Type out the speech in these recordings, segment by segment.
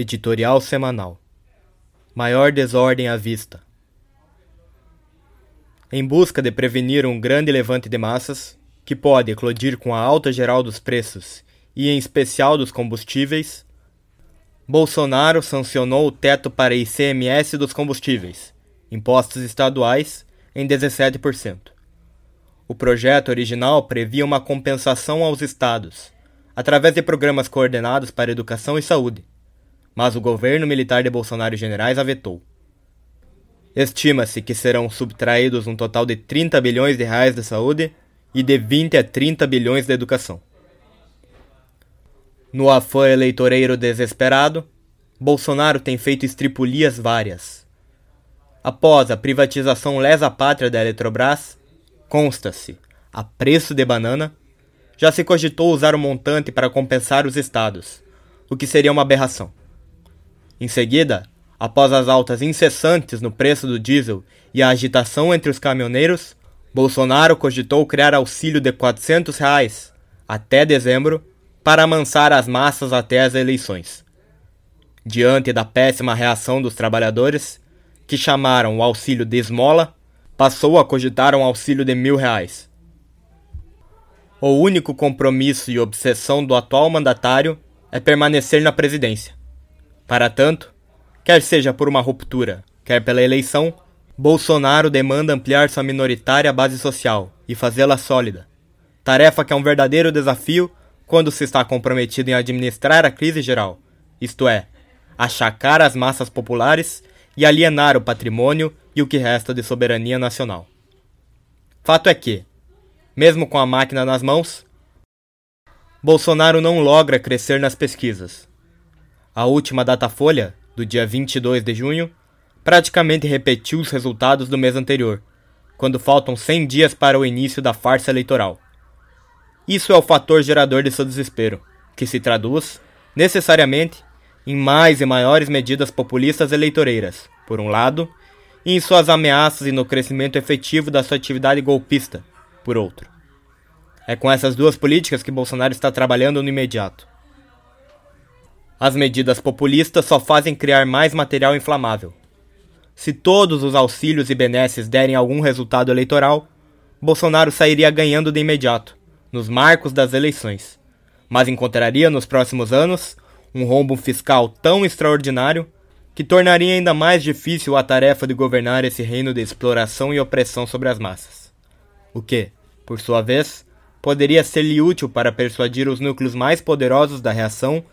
Editorial semanal. Maior desordem à vista. Em busca de prevenir um grande levante de massas, que pode eclodir com a alta geral dos preços e em especial dos combustíveis, Bolsonaro sancionou o teto para ICMS dos combustíveis, impostos estaduais, em 17%. O projeto original previa uma compensação aos estados, através de programas coordenados para educação e saúde, mas o governo militar de Bolsonaro e generais a vetou. Estima-se que serão subtraídos um total de 30 bilhões de reais da saúde e de 20 a 30 bilhões da educação. No afã eleitoreiro desesperado, Bolsonaro tem feito estripulias várias. Após a privatização lesa-pátria da Eletrobras, consta-se, a preço de banana, já se cogitou usar o montante para compensar os estados, o que seria uma aberração. Em seguida, após as altas incessantes no preço do diesel e a agitação entre os caminhoneiros, Bolsonaro cogitou criar auxílio de 400 reais, até dezembro para amansar as massas até as eleições. Diante da péssima reação dos trabalhadores, que chamaram o auxílio de esmola, passou a cogitar um auxílio de mil reais. O único compromisso e obsessão do atual mandatário é permanecer na presidência. Para tanto, quer seja por uma ruptura, quer pela eleição, Bolsonaro demanda ampliar sua minoritária base social e fazê-la sólida. Tarefa que é um verdadeiro desafio quando se está comprometido em administrar a crise geral, isto é, achacar as massas populares e alienar o patrimônio e o que resta de soberania nacional. Fato é que, mesmo com a máquina nas mãos, Bolsonaro não logra crescer nas pesquisas. A última Datafolha, do dia 22 de junho, praticamente repetiu os resultados do mês anterior, quando faltam 100 dias para o início da farsa eleitoral. Isso é o fator gerador de seu desespero, que se traduz, necessariamente, em mais e maiores medidas populistas eleitoreiras, por um lado, e em suas ameaças e no crescimento efetivo da sua atividade golpista, por outro. É com essas duas políticas que Bolsonaro está trabalhando no imediato. As medidas populistas só fazem criar mais material inflamável. Se todos os auxílios e benesses derem algum resultado eleitoral, Bolsonaro sairia ganhando de imediato, nos marcos das eleições, mas encontraria nos próximos anos um rombo fiscal tão extraordinário que tornaria ainda mais difícil a tarefa de governar esse reino de exploração e opressão sobre as massas. O que, por sua vez, poderia ser-lhe útil para persuadir os núcleos mais poderosos da reação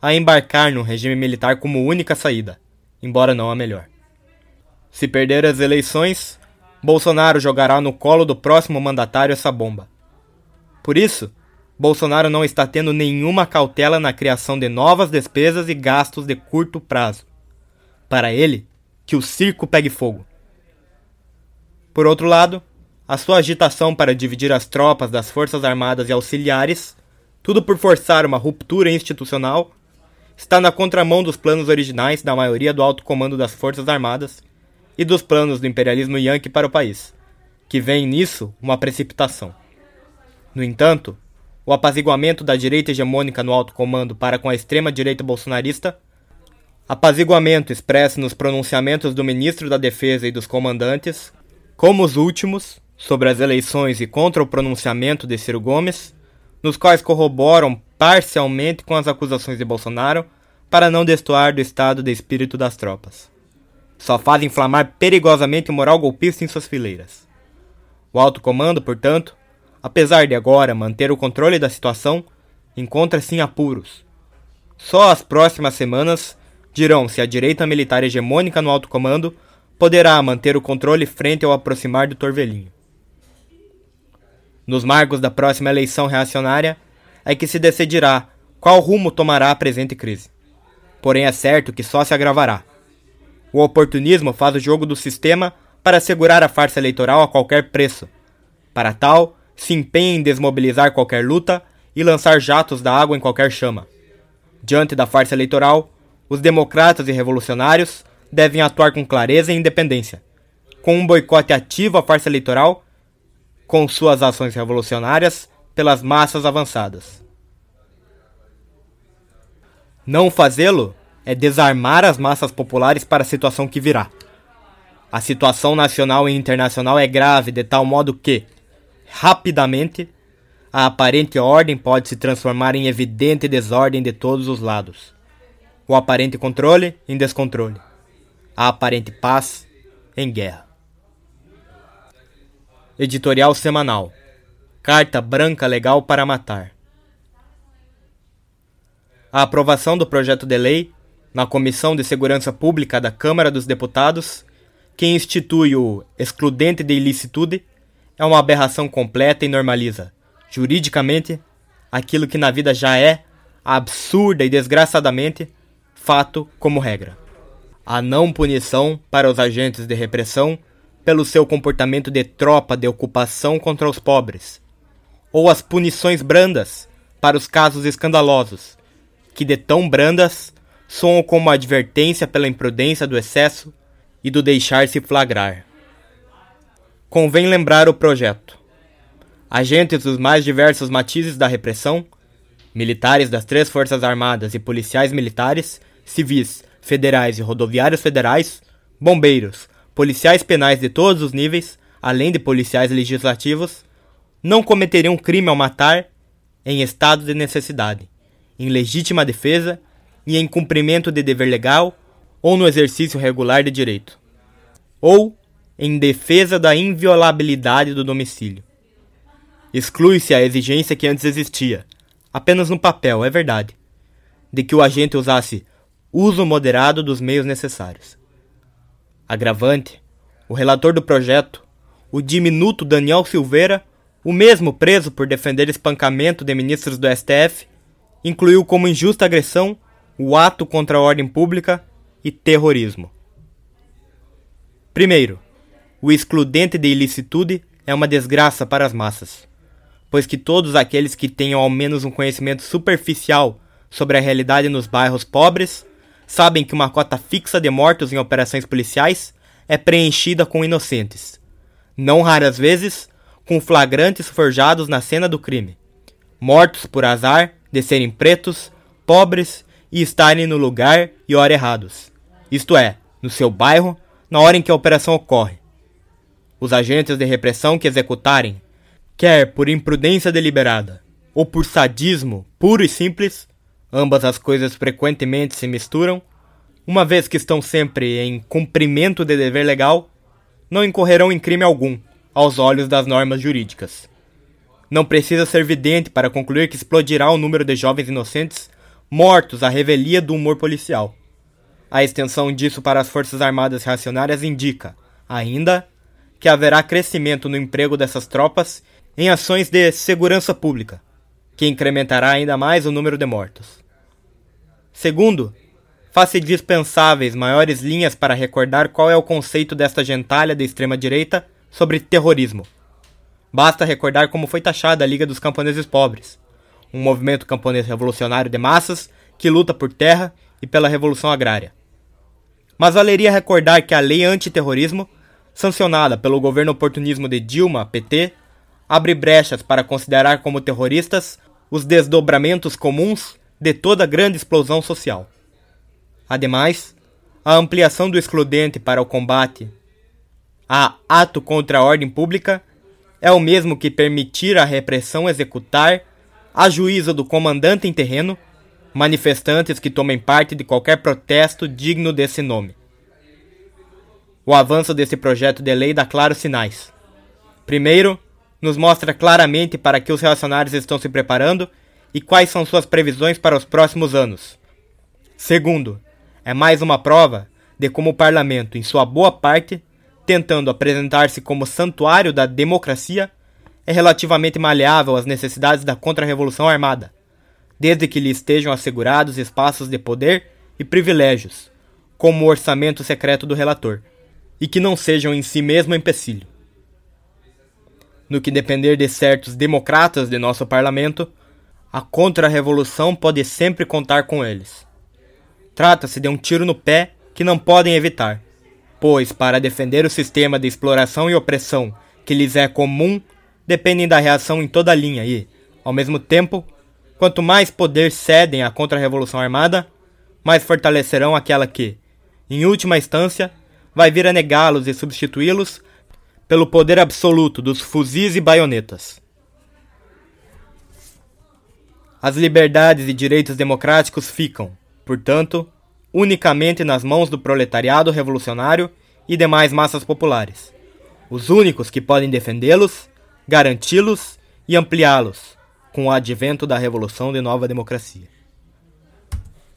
a embarcar no regime militar como única saída, embora não a melhor. Se perder as eleições, Bolsonaro jogará no colo do próximo mandatário essa bomba por isso, Bolsonaro não está tendo nenhuma cautela na criação de novas despesas e gastos de curto prazo. Para ele, que o circo pegue fogo. Por outro lado, a sua agitação para dividir as tropas das Forças Armadas e auxiliares, tudo por forçar uma ruptura institucional, está na contramão dos planos originais da maioria do alto comando das Forças Armadas e dos planos do imperialismo yankee para o país, que vem nisso uma precipitação. No entanto, o apaziguamento da direita hegemônica no alto comando para com a extrema-direita bolsonarista, apaziguamento expresso nos pronunciamentos do ministro da Defesa e dos comandantes, como os últimos, sobre as eleições e contra o pronunciamento de Ciro Gomes, nos quais corroboram parcialmente com as acusações de Bolsonaro para não destoar do estado de espírito das tropas. Só faz inflamar perigosamente o moral golpista em suas fileiras. O alto comando, portanto, apesar de agora manter o controle da situação, encontra-se em apuros. Só as próximas semanas dirão se a direita militar hegemônica no alto comando poderá manter o controle frente ao aproximar do Torvelinho. Nos marcos da próxima eleição reacionária é que se decidirá qual rumo tomará a presente crise. Porém é certo que só se agravará. O oportunismo faz o jogo do sistema para assegurar a farsa eleitoral a qualquer preço. Para tal, se empenha em desmobilizar qualquer luta e lançar jatos da água em qualquer chama. Diante da farsa eleitoral, os democratas e revolucionários devem atuar com clareza e independência, com um boicote ativo à farsa eleitoral, com suas ações revolucionárias pelas massas avançadas. Não fazê-lo é desarmar as massas populares para a situação que virá. A situação nacional e internacional é grave de tal modo que, rapidamente, a aparente ordem pode se transformar em evidente desordem de todos os lados. O aparente controle em descontrole. A aparente paz em guerra. Editorial semanal. Carta branca legal para matar. A aprovação do projeto de lei na Comissão de Segurança Pública da Câmara dos Deputados que institui o excludente de ilicitude é uma aberração completa e normaliza, juridicamente, aquilo que na vida já é, absurda e desgraçadamente, fato como regra. A não punição para os agentes de repressão pelo seu comportamento de tropa de ocupação contra os pobres, ou as punições brandas para os casos escandalosos, que de tão brandas soam como advertência pela imprudência do excesso e do deixar-se flagrar. Convém lembrar o projeto. Agentes dos mais diversos matizes da repressão, militares das três Forças Armadas e policiais militares, civis, federais e rodoviários federais, bombeiros, policiais penais de todos os níveis, além de policiais legislativos, não cometeriam crime ao matar em estado de necessidade, em legítima defesa e em cumprimento de dever legal ou no exercício regular de direito, ou em defesa da inviolabilidade do domicílio. Exclui-se a exigência que antes existia, apenas no papel, é verdade, de que o agente usasse uso moderado dos meios necessários. Agravante, o relator do projeto, o diminuto Daniel Silveira, o mesmo preso por defender espancamento de ministros do STF, incluiu como injusta agressão o ato contra a ordem pública e terrorismo. Primeiro, o excludente de ilicitude é uma desgraça para as massas, pois que todos aqueles que tenham ao menos um conhecimento superficial sobre a realidade nos bairros pobres sabem que uma cota fixa de mortos em operações policiais é preenchida com inocentes, não raras vezes com flagrantes forjados na cena do crime, mortos por azar de serem pretos, pobres e estarem no lugar e hora errados. Isto é, no seu bairro, na hora em que a operação ocorre. Os agentes de repressão que executarem, quer por imprudência deliberada ou por sadismo puro e simples, ambas as coisas frequentemente se misturam, uma vez que estão sempre em cumprimento de dever legal, não incorrerão em crime algum aos olhos das normas jurídicas. Não precisa ser vidente para concluir que explodirá o número de jovens inocentes mortos à revelia do humor policial. A extensão disso para as Forças Armadas Reacionárias indica, ainda, que haverá crescimento no emprego dessas tropas em ações de segurança pública, que incrementará ainda mais o número de mortos. Segundo, faz-se dispensáveis maiores linhas para recordar qual é o conceito desta gentalha de extrema-direita sobre terrorismo. Basta recordar como foi taxada a Liga dos Camponeses Pobres, um movimento camponês revolucionário de massas que luta por terra e pela revolução agrária. Mas valeria recordar que a lei antiterrorismo, sancionada pelo governo oportunismo de Dilma, PT, abre brechas para considerar como terroristas os desdobramentos comuns de toda grande explosão social. Ademais, a ampliação do excludente para o combate a ato contra a ordem pública é o mesmo que permitir a repressão executar, a juízo do comandante em terreno, manifestantes que tomem parte de qualquer protesto digno desse nome. O avanço desse projeto de lei dá claros sinais. Primeiro, nos mostra claramente para que os reacionários estão se preparando e quais são suas previsões para os próximos anos. Segundo, é mais uma prova de como o parlamento, em sua boa parte, tentando apresentar-se como santuário da democracia, é relativamente maleável às necessidades da contra-revolução armada desde que lhe estejam assegurados espaços de poder e privilégios, como o orçamento secreto do relator, e que não sejam em si mesmo empecilho. No que depender de certos democratas de nosso parlamento, a contra-revolução pode sempre contar com eles. Trata-se de um tiro no pé que não podem evitar, pois, para defender o sistema de exploração e opressão que lhes é comum, dependem da reação em toda a linha e, ao mesmo tempo, Quanto mais poder cedem à contra-revolução armada, mas fortalecerão aquela que, em última instância, vai vir a negá-los e substituí-los pelo poder absoluto dos fuzis e baionetas. As liberdades e direitos democráticos ficam, portanto, unicamente nas mãos do proletariado revolucionário e demais massas populares, os únicos que podem defendê-los, garanti-los e ampliá-los com o advento da revolução de nova democracia.